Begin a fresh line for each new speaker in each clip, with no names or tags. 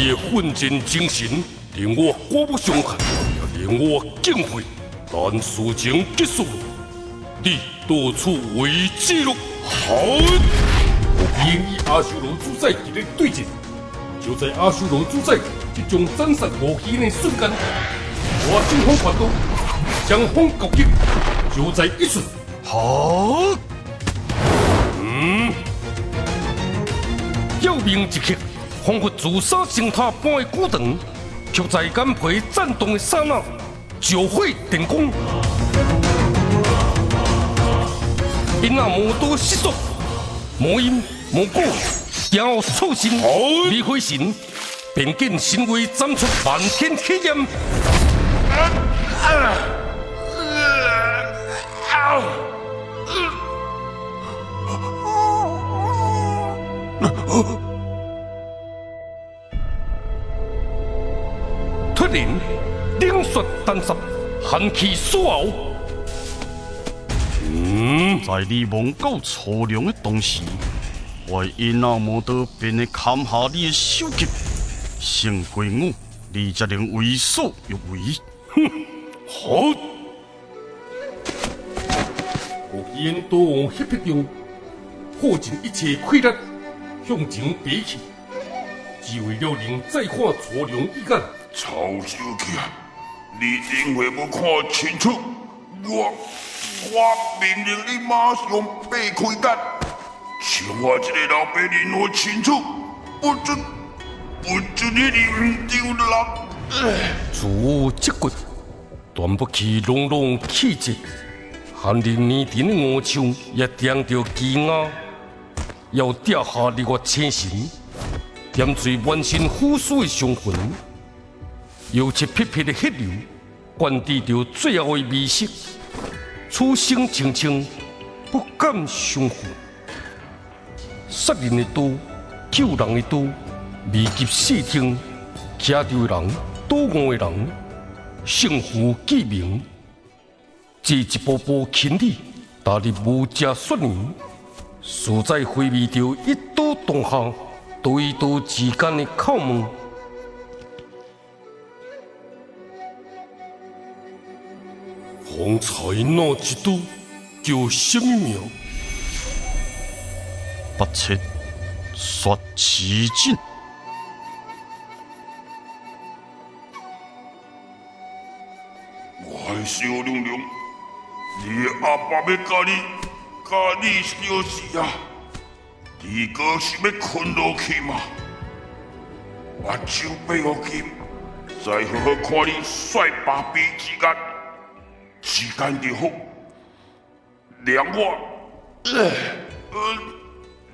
你的奋战精神令我刮目相看，也令我敬佩。但事情结束了，你。到处为记录。好，我建议阿修罗主宰级的对阵。就在阿修罗主宰即将斩杀无形的瞬间，我惊风发动，将风攻击，就在一瞬。
好，
嗯，要命一刻，仿佛自杀星塔般的孤长，却在眼皮颤动的刹那，就会电光。因那魔多失速，魔音魔果，然后兽心离开神，便见神威斩出漫天黑烟。突然，冷雪单杀，寒气苏傲。嗯，
在你梦到粗良的同时，我因那魔刀便会砍下你的首级，胜过我，你才能为所欲为。
哼，好！我因多往黑皮中破尽一切气力，向前飞去，只为了能再看粗良一眼。
曹小姐，你因为要看清楚，我我命令你马上避开单，像我这个老百你我清楚，不准不准你唔丢人。
自我积骨，断不起隆隆气质，寒林年田的乌枪也掂着鸡鸭，要掉下你我千神，点缀满身腐蚀的伤痕。油漆匹匹的血流，灌滴着最后的迷失。此生情情，不敢相负。杀人的刀，救人的刀，未及细听，骑着人，倒卧的人，幸福记名。这一步步轻力，踏入无家雪年，实在回味着一刀洞下，刀与刀之间的叩门。方才那一刀叫什么名？
不切说奇境。
我的小娘娘，你阿爸要教你，教你小事啊！你哥是要困落去吗？目睭闭好紧，再好好看你帅爸比之间。时间就好，让我，呃，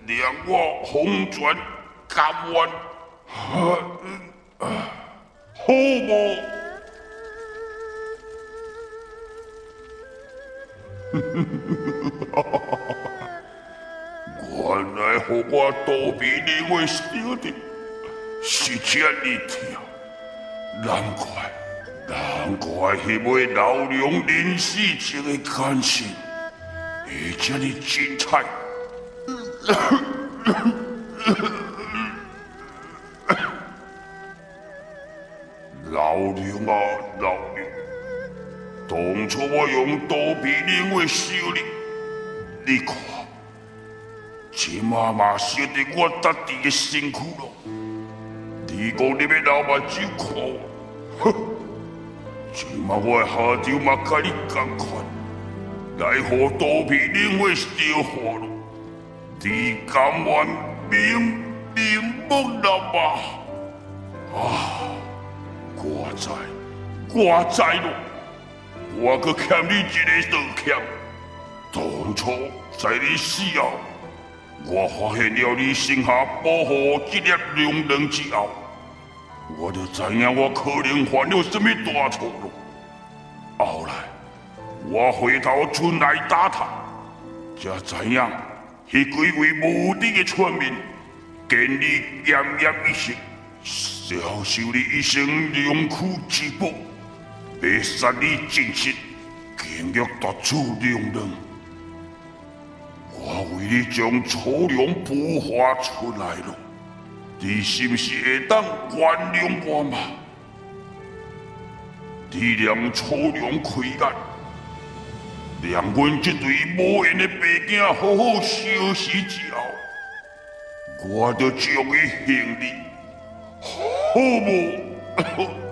让我红泉甘愿，好无？原来和我躲避你为小的，是这一条，难怪。难怪迄位老娘临死前的感情会这么精彩。老娘啊，老娘！当初我用刀逼你为修理，你看，这妈妈烧得我得地的辛苦了。你讲你要老目睭看我，哼！今嘛我下朝嘛甲你同款，奈何刀片冷血烧化了，你甘愿明明不难吧？啊，我知，我知咯，我搁欠你一个道歉。当初在你死后，我发现了你身下保护这粒良人之后。我就知影我可能犯了什么大错了。后来我回头村来打探，才知影，迄几位无敌的村民见你奄奄一息，消受你一生良苦之报，被杀你尽失，强欲夺取良人。我为你将粗粮孵化出来了。你是不是会当原谅我嘛？你让粗粮开眼，让阮这对无缘的白囝好好休息之后，我就将伊行李，好无？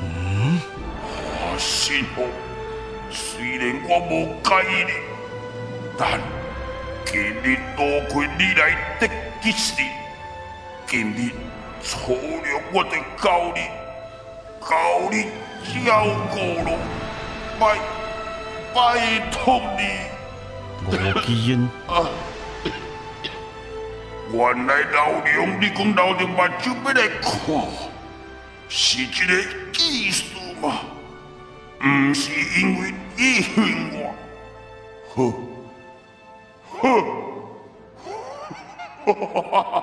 嗯，啊，幸福。虽然我无介意你，但今日多亏你来。得吉时，今日初了我得教你，教你照顾咯，拜拜托你。
吴基因。
原来老娘，你讲老娘目睭要来看，是一个意思吗？不是因为你恨我，呵，呵，哈哈哈哈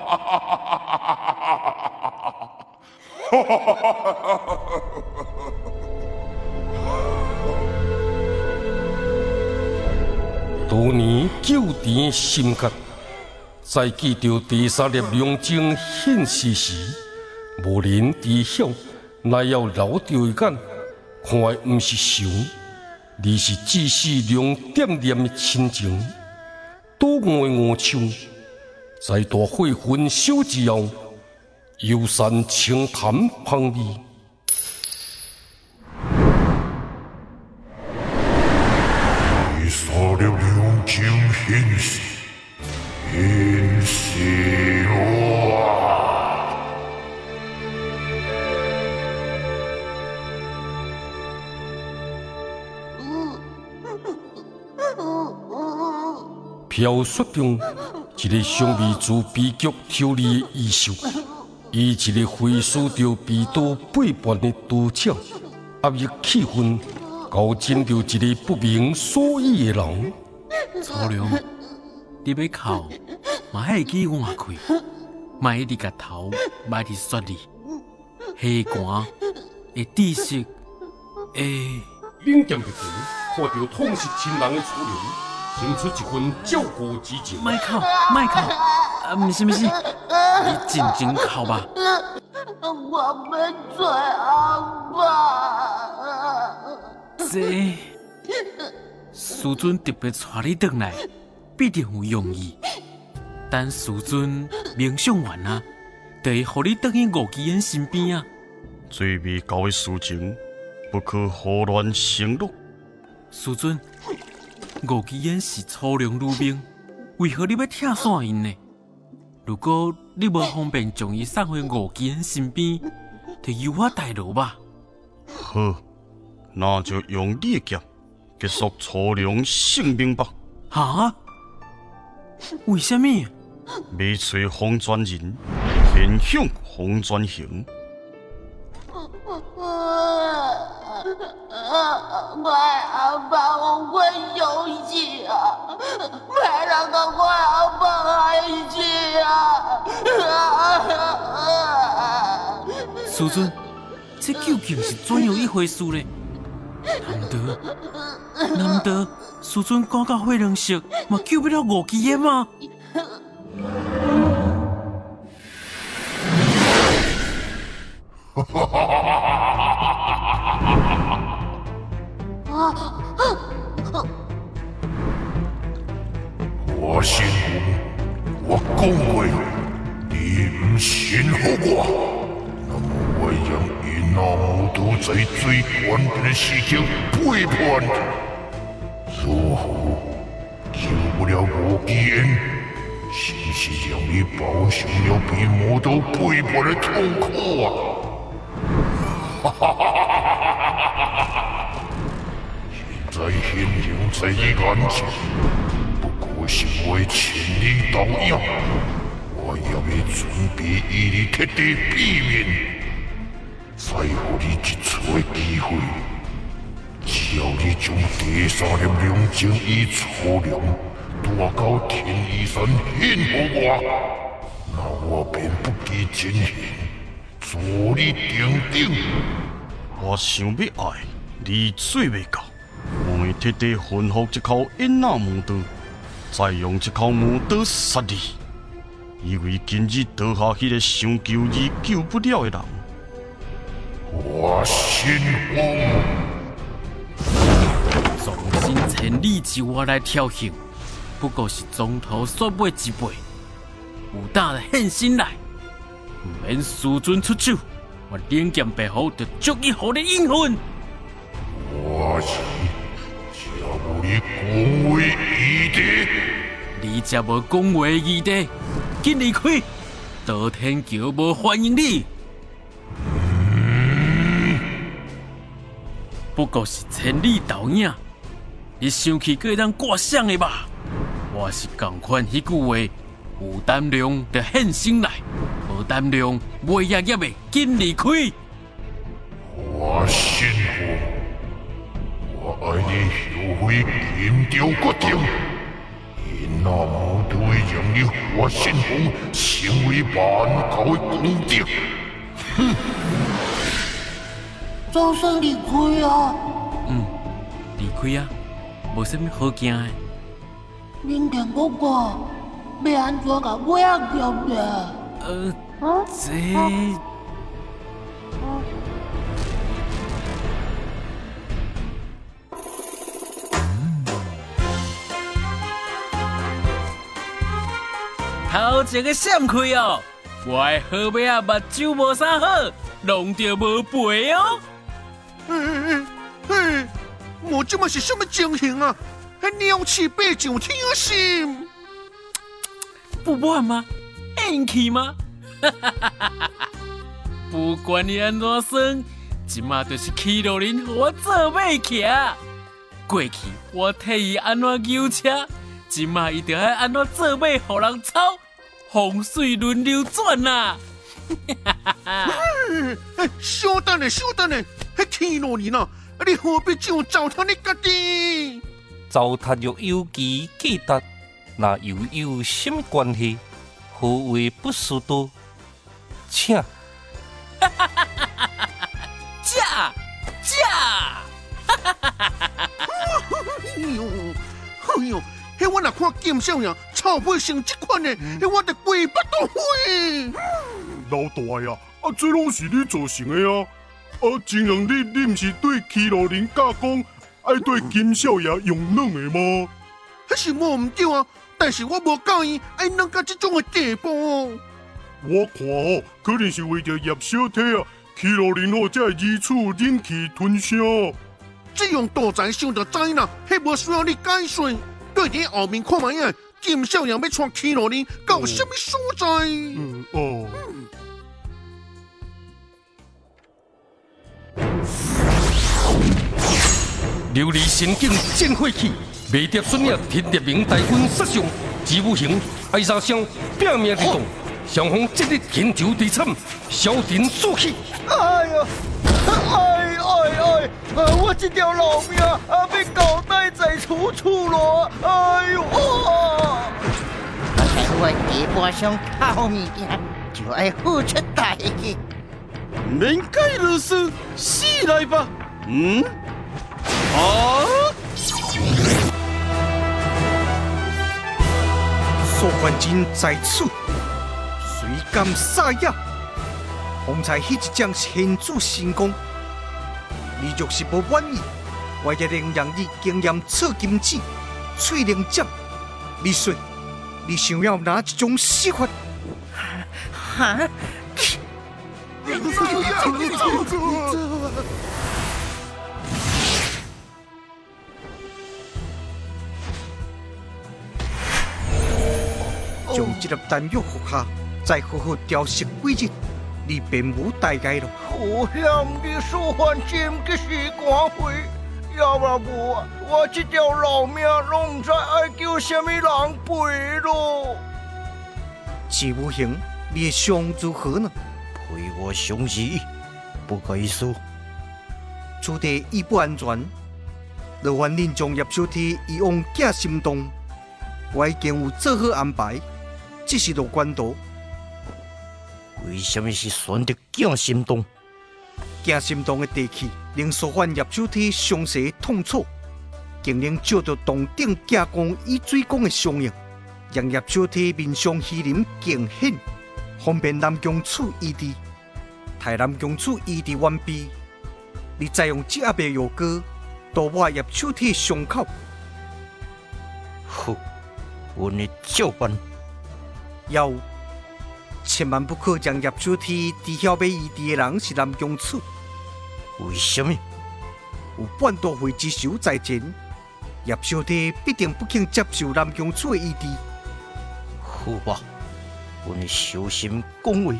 哈哈！
多年久甜心结。在记着第三粒龙晶现世时，无人知晓，乃要留着一眼，看的不是想，而是只是两点点的亲情。多爱我唱，在大火焚烧之后，幽山清潭旁里，雪中，一个香味自悲剧抽离的异兽，以一个回思着被盗背叛的刀鞘，压抑气氛，搞真着一个不明所以的人。
粗良。你要哭，嘛还会记换开，莫一直甲头埋伫雪里，黑寒会知识，会。
冷剑一回，看到痛失亲人的楚良，生出一份照顾之情。
莫哭，莫哭，啊，毋是毋是，你真正哭吧。
我要做阿爸。
这，师尊特别带你回来。必定有用意，但师尊冥想完啊，就会互你倒去吴基恩身边啊。
最未交的事情，不可胡乱承诺。
师尊，吴基恩是粗粮女兵，为何你要拆散因呢？如果你无方便将伊送回吴基恩身边，就由我代劳吧。
好，那就用你的剑结束粗粮性命吧。
哈？为什么？
未吹红转人，偏向红转形。
快阿爸，我快休息啊！快让个快阿爸休息啊！
师尊，这究竟是怎样一回事呢？难得，难得，师尊讲到会人色，嘛救不了五基的吗哈哈哈哈？
我信我，我讲过，你唔信服我，那么我让。那魔都在最关键的时刻背叛，如何救不了我基恩？是不是让你饱受了被魔都背叛的痛苦啊？哈哈哈哈哈！在现形在你眼前，不过是我千里导引，我也要准备与你彻底避免。再给你一次的机会，只要你将第三粒龙晶与粗粮带到天意山献给我，那我便不计前嫌，助你顶顶。
我想要爱，你做未到。我会彻底驯服这口印那魔刀，再用一口魔刀杀你。因为今日倒下迄个想救你救不了的人，
我心慌。
纵身千里之外来挑衅，不过是中途煞尾一辈，有胆现身来，唔免师尊出手，我连剑背后就足以互你应魂。
我你恭维义弟，
你才无讲话义地，紧离开！道天桥无欢迎你。不过是千里投影，你想起个当挂相的吧？我是共款迄句话，有胆量就现身来，无胆量袂业业的紧离开。
我心慌。我爱你后悔金雕决定，因那无对让你我心慌，成为万国的公敌。哼！
总算离开啊！
嗯，离开啊，无什么好惊的。
恁听我讲，要安怎甲我啊叫的？
呃，这一个闪开哦！我的好尾啊，目睭无啥好，弄着无陪哦。
嘿嘿嘿，我这么是什么情形啊？还鸟气背上天心？
不玩吗？硬气吗？不管你安怎算，即马就是去路人和我做马骑。过去我替伊安怎牛车，即马伊就爱安怎做马，互人操，风水轮流转呐、
哎，稍等咧，稍等咧，迄天路人啊，你何必这样糟蹋你家己？
糟蹋若有其记达，那又有什么关系？何为不速度？请
驾驾！
哎呦，哎呦，迄我若看金少爷操背成这款的，迄我得跪不到灰。
老大呀，啊，这拢是你造成的啊！啊，真让你，你毋是对祁路人假讲，爱对金少爷用软的吗？
迄是我唔对啊，但是我无教伊爱弄到这种的地步。
我看哦，可能是为着叶小体啊，祁路人吼才会以此忍气吞声。
这样大才想就知啦，迄无需要你解说。对伫后面看卖啊，金少爷要带祁路人到什么所在？
嗯哦，
琉璃神境剑火气，未蝶孙也天列明大军杀上，吉武行爱杀伤拼命地动，双方今日天仇地惨，小人速起。
哎呀，哎哎哎！啊，我这条老命啊，被狗带在楚楚了！哎呦啊！
在我地盘上靠物件，就要付出代价。
免解如斯，死来吧！嗯？啊？
索冠军在此，谁敢撒野？方才迄一将天主神功，你若是不满意，我一定让你经验测金子、翠灵剑。你说，你想要哪一种死法？
哈？
将这粒丹药服下，再好好调息几日，你并无大碍了。
我向你说还真嘅是光辉，要不然我我这条老命拢唔知爱叫什么人赔咯。
季无形，你的想如何呢？
陪我相死，不可以输。
此地已不安全，若还恁将叶小天移往假心动，我已经有做好安排，只是落关道，
为什么是选择惊心动？
惊心动的地气令所犯叶小天伤势痛楚，更能照着洞顶加工以水工的相应，让叶小天面上虚林更显，方便南宫处医治。台南宫处医治完毕，你再用这阿杯药膏涂抹叶小天伤口。
呼，阮的照办。
要千万不可将叶小天知晓要医治的人是南宫处。
为什么？
有半多会之手在前，叶小天必定不肯接受南宫处的医治。
好吧，阮小心恭维，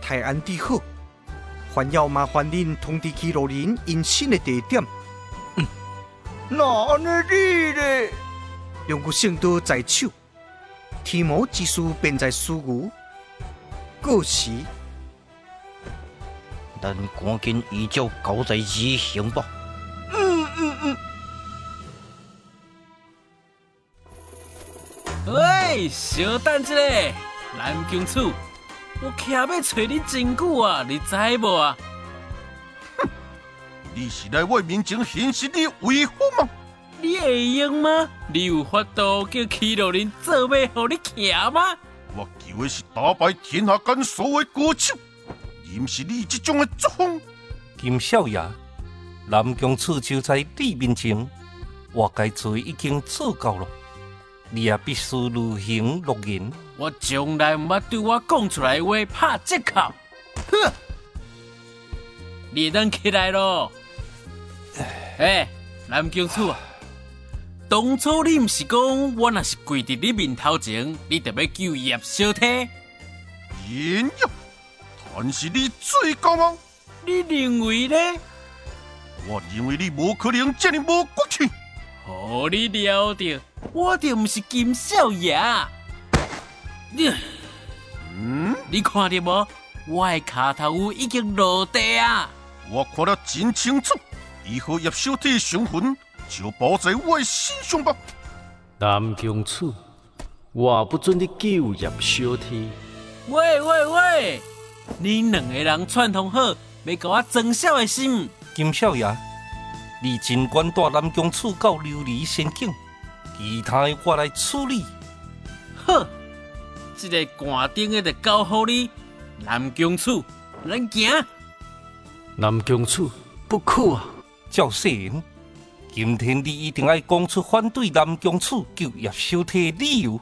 泰安地好，还要麻烦您通知去罗林隐身的地点。
嗯，那安尼你呢？
两个圣都在手，天魔之事便在事无。过时。
咱赶紧依照交代执行吧。
嗯嗯嗯。
喂，小等一下，南宫处，我徛要找你真久啊，你知无啊？
哼，你是来我面前显示你威风吗？
你会用吗？你有法度叫祁洛人做马，互你徛吗？
我求的是打败天下间所有高手。不是你这种的作风，
金少爷，南宫处就在你面前，我该做已经做够了，你也必须履行诺言。
我从来唔捌对我讲出来话拍折扣，哼！你等起来咯，哎，南宫处啊，当初你唔是讲我若是跪伫你面头前，你就要救叶小天？
人妖！但是你最高吗？
你认为呢？
我认为你无可能这么无骨气。
哦，你了着，我就不是金少爷。你，嗯，你看到无？我的卡头已经落地啊！
我看得真清楚，以后叶小天的雄魂就包在我的身上吧。
南宫处，我不准你救叶小天。
喂喂喂！你两个人串通好，要给我增小的心。
金少爷，你尽管带南宫处到琉璃仙境，其他的我来处理。
好，这个官顶的就交好你。南宫处，咱行。
南宫处，不可啊！
赵世仁，今天你一定要讲出反对南宫处救叶小天的理由，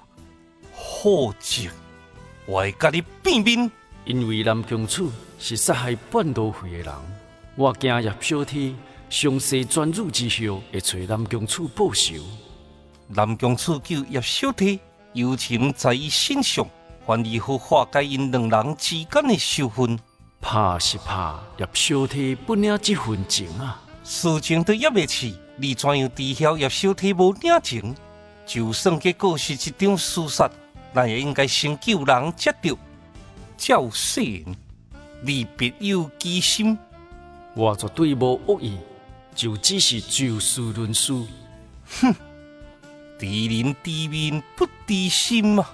否则我会甲你变面。
因为南宫处是杀害半都会的人，我惊叶小天上世专入之后会找南宫处报仇。
南宫处救叶小天，友情在伊身上，还如何化解因两人之间的仇恨？
怕是怕叶小天不领这份情啊！
事情都压未起，你怎样知晓叶小天无领情？就算结果是一场厮杀，咱也应该先救人才对。赵世仁，你别有居心。
我绝对无恶意，就只是就事论事。
哼，知人知面不知心嘛。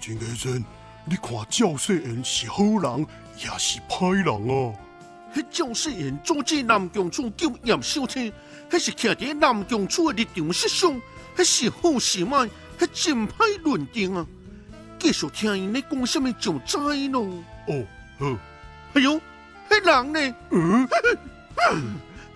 金先生，你看赵世仁是好人也是歹人啊？
迄赵世仁阻止南宫处救叶小天，迄是徛伫南宫处的立场设想，迄是好是歹，迄真歹论定啊！继续听因咧讲什么就知咯。
哦，好。
哎呦，迄人呢？嗯，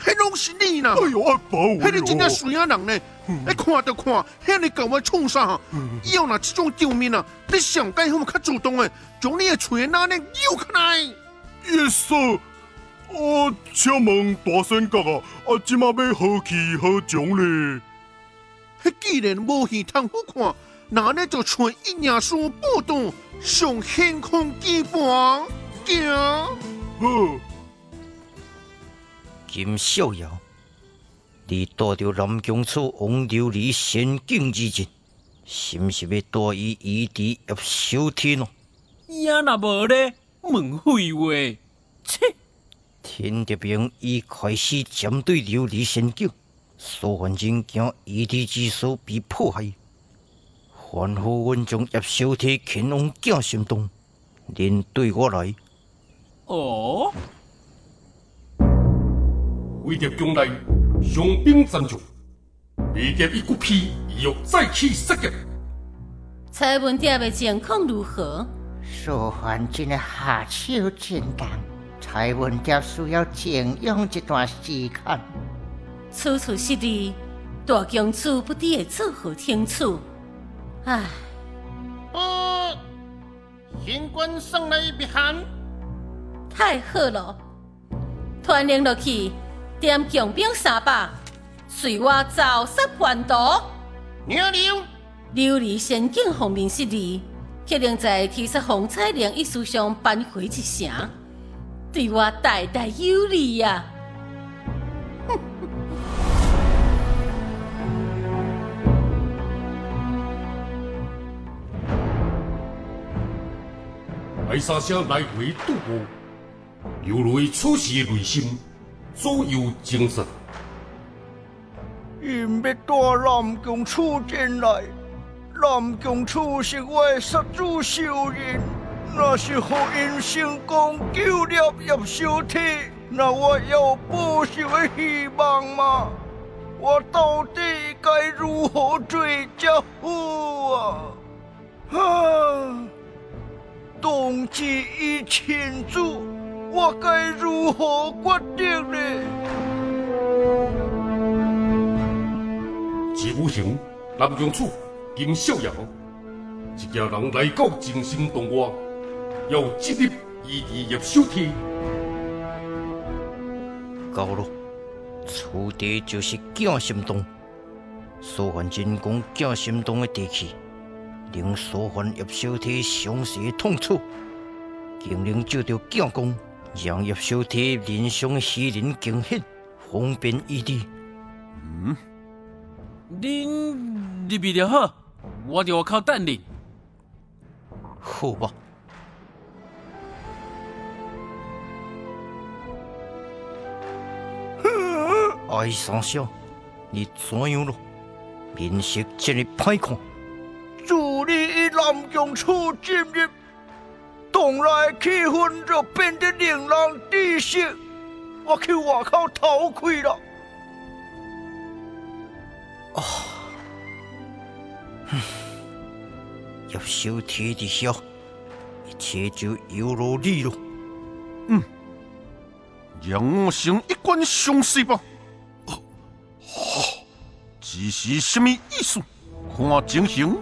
迄拢是你呐！
哎呦，阿宝，
迄你真正水啊人呢？你看就看，遐你搞我创啥？以后若这种场面啊，你上街好较主动诶，将你的嘴那呢扭开来。
Yes，我请问大仙阁啊，啊，即马要何去何从咧？
迄既然无戏通好看。那呢就传一年书报道，上天空基盘行。
好，
金逍遥，你带着南宫处王琉璃仙境之前，是毋是要带伊移地叶小天哦？
呀，那无咧，问废话。切！
天德兵已开始针对琉璃仙境，苏焕真惊移地之所被迫害。还好阮将叶小天擒往镜心动，恁对我来。
哦，
为着将来雄兵战场，未得一股皮，欲再起杀敌。
蔡文蝶的情况如何？
苏焕真的下手真重，蔡文蝶需要静养一段时间。
处处失利，大公主不知会作何听处。唉，
哦，新官上来避寒，
太好了！传令落去，点强兵三百，随我走杀叛徒。
娘娘，
琉璃仙境方面失利，决定在提出风采良一书上扳回一城，对我大大有利呀！
爱三声来回渡过，犹如初时的内心左右精神。
因要带南宫楚进来，南宫楚是我的杀主仇人，若是好因成功救了叶小天，那我有报仇的希望吗？我到底该如何做才好啊？啊！冬季已庆祝，我该如何决定呢？
齐武行、南宫楚、金小瑶，一家人来到静心洞外，要直入异地叶小天。
高了，此地就是镜心洞。苏焕进攻镜心洞的地气。令所犯叶小天详细痛楚，竟能照着镜光，让叶小天人上虚人惊险，方便异地。
嗯，恁入去就好，我就靠等你。
好吧。爱三小，你怎样了？面色真的歹看。
助你与南宫楚进入洞内气氛，就变得令人窒息。我去外口偷窥了。
啊！叶小天的笑，一切就犹如你了。
嗯，让我先一观详细吧。哦，这是什么意思？看情形。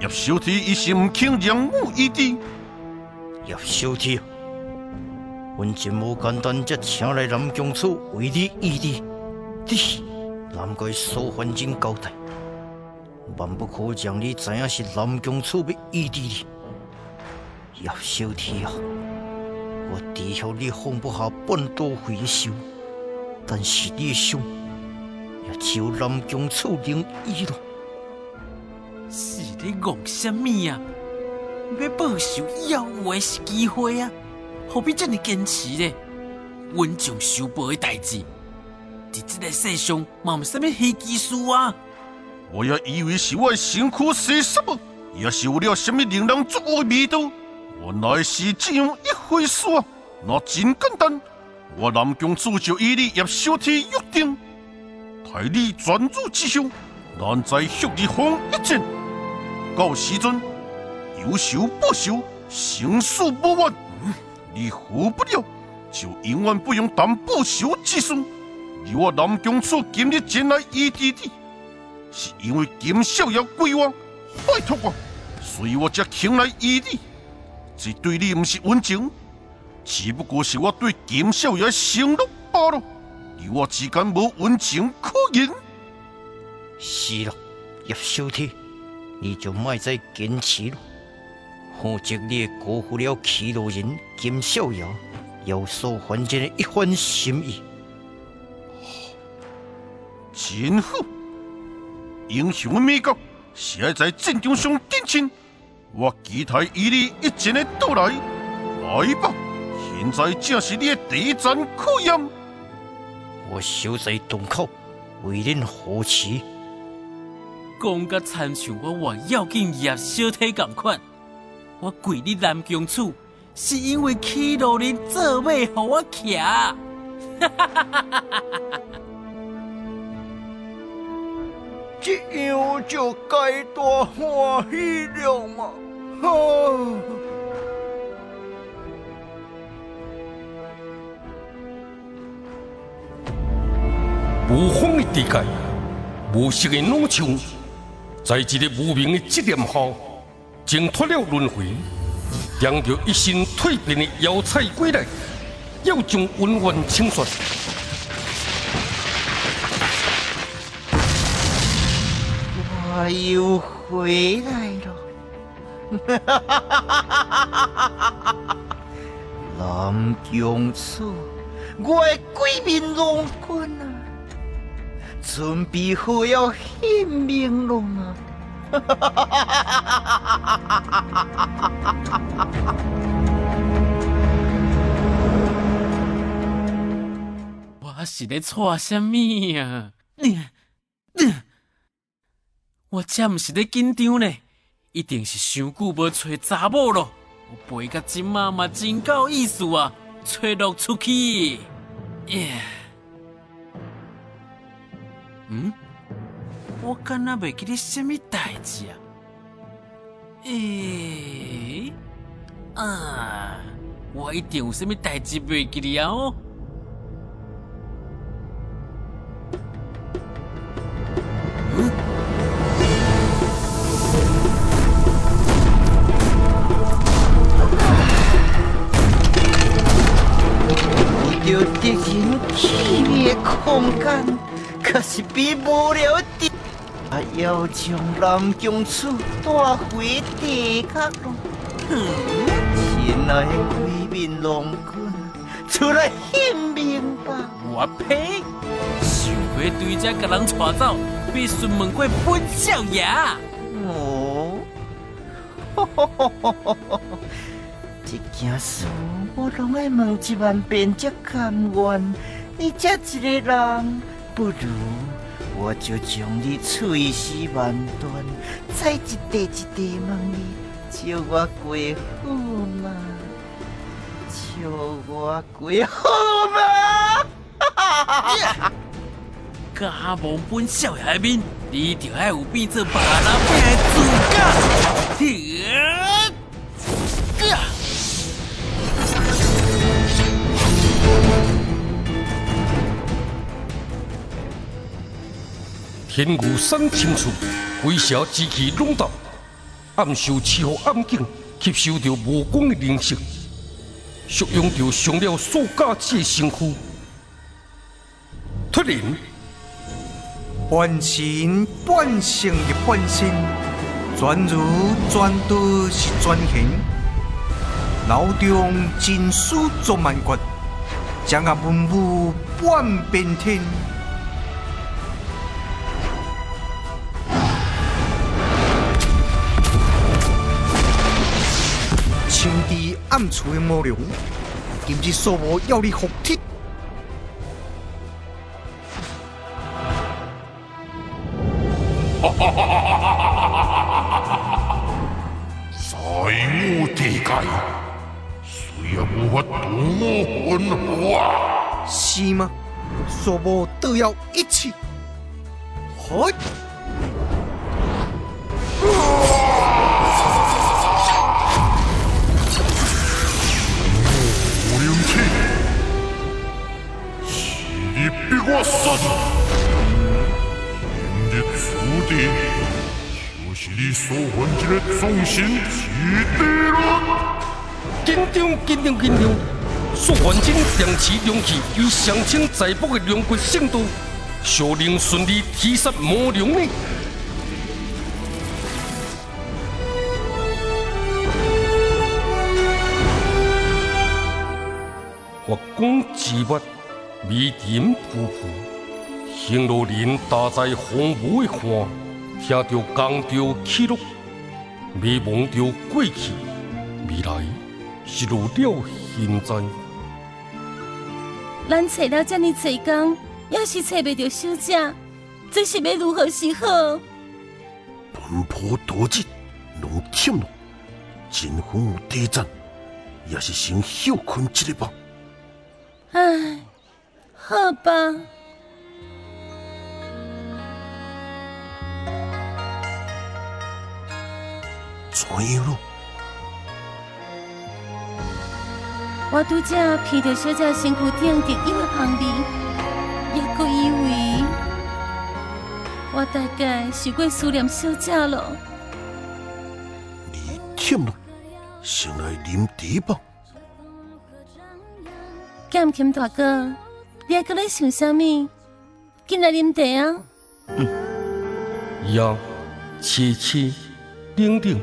叶小天一心唔肯让我异地。
叶小天，阮真无简单，才请来南宫楚为你异地，你难怪苏焕进交代，万不可让你知影是南宫楚要异地你。叶小天啊，我知晓你放不下半多回首，但是你想，也只有南宫楚灵依了。
是你戆什么啊？要报仇要有的是机会啊！何必这么坚持呢？稳将修报的代志，在这个世上嘛有什么黑技术啊！
我也以为是我辛苦写什么，也是有了什么令人作恶的味道。原来是这样一回事啊！那真简单，我南宫楚就以你叶小天约定，待你专注之后，咱再蓄力方一战。到时阵，有仇报仇，生死不完。你活不了，就永远不用担报仇之事。而我南宫楚今日前来异地的，是因为金少爷归我，拜托我，所以我才前来异地。这对你不是温情，只不过是我对金少爷承诺罢了。与我之间无温情可言。
是了，叶小天。你就莫再坚持了，否则你辜负了齐路人金小瑶有所还进的一番心意。
真好，英雄的美国是要在战场上展现。我期待与你一战的到来。来吧，现在正是你的第一战考验。
我守在洞口，为恁护持。
讲甲参像我活要紧叶小体共款。我跪伫南宫厝，是因为启路人做马互我骑。哈哈哈哈哈哈！
这样就该大欢喜了嘛！哈！
无风的地界，无色的怒枪，在一个无名的执念下，挣脱了轮回，带着一身蜕变的妖彩归来，要将温婉清算。
我又回来了，哈哈哈哈哈！南疆楚，我的鬼面龙君啊，准备好要献命了吗？哈哈哈哈哈！
我是咧错什么啊？我这毋是咧紧张呢，一定是伤久无找查某咯。我背甲今嘛嘛真够意思啊，找落出去。耶，嗯，我敢若袂记得什么代志啊？诶，啊，我一定有什么代志袂记得啊？哦。
有敌人气灭空间，可是比不了的。我要将南疆楚带回地壳咯！亲爱的鬼面龙君，出来献命吧！
我呸！想要对这个人带走，必须问过本少爷。
哦！这件事我拢爱问一万遍才甘愿。你这一个人，不如我就将你碎尸万段，再一地一地问你，叫我过好吗？叫我过好吗？哈哈哈！
假蒙本少爷面，你就爱有变做别人变的资格。
天牛山深处，鬼蛇之气笼罩，暗受气候暗境，吸收着无光的灵息，蓄养着上了数架子的身躯。突然，
半身半性的半身，转如转都是转形，脑中金属作万骨，将个文武半边天。暗处的魔龙，今日所无要你服帖。
哈哈哈哈哈！在我地界，虽然无法度我魂魄，
是吗？所无都要一起。嘿！
逼我杀今日注定就是你所犯这个忠心之地了。
紧张，紧张，紧张！所犯这长持勇气与上清在卜的两国圣都，小令顺利提杀魔龙呢？月光之月。迷尘浮浮，行路人搭在荒芜的岸，听着江潮起落，迷茫着过去，未来是如了现在。
咱找了这么多工，要是找不到小姐，这是要如何是好？
奔波多日，拢忝了，真有地战，也是先休困一日吧。
唉，好吧。
怎样了？
我拄则披着小姐身躯顶特有的香味，也阁以为我大概是过思念小姐了。
你忝了，先来啉茶吧。
剑琴大哥，你还搁咧想啥物？进来啉茶啊！
呀，凄凄冷冷，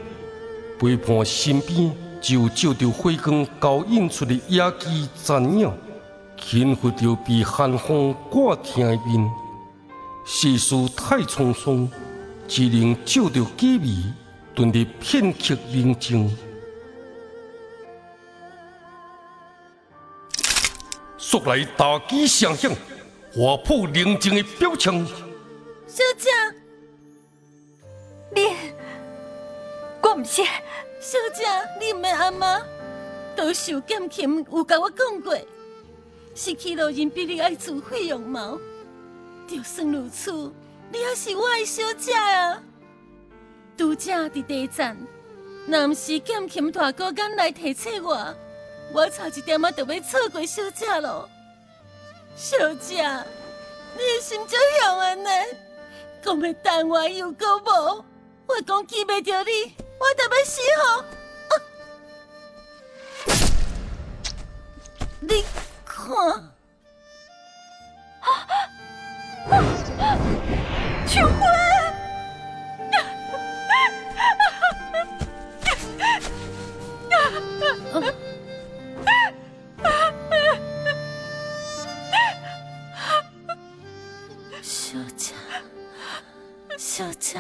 陪伴身边就照着火光交映出的野鸡残影，轻拂着被寒风刮疼的面。世事太匆匆，只能照着假味，遁入片刻宁静。速来大击声响，划破宁静的表情。
小姐，
你，我唔是。
小姐，你唔免安吗？多受剑琴有甲我讲过，失去了人比你爱自费用毛。就算如此，你也是我的小姐啊！拄则伫地站，若毋是剑琴大哥赶来提醒我。我差一点仔就要错过小姐了，小姐，你的心怎样安尼？讲要等我又搁无，我讲见袂着你，我得要死吼！你看，
秋花。
小姐，小姐，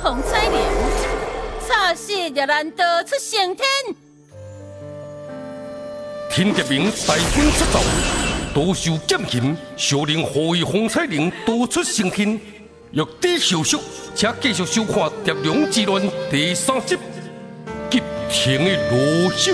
今日的红彩铃，插翅也难得出升天。
听得明大军出动，多受剑琴，小令护卫红彩铃多出升天。欲知后续，且继续收看《蝶龙之乱》第三集《急停的罗秀》。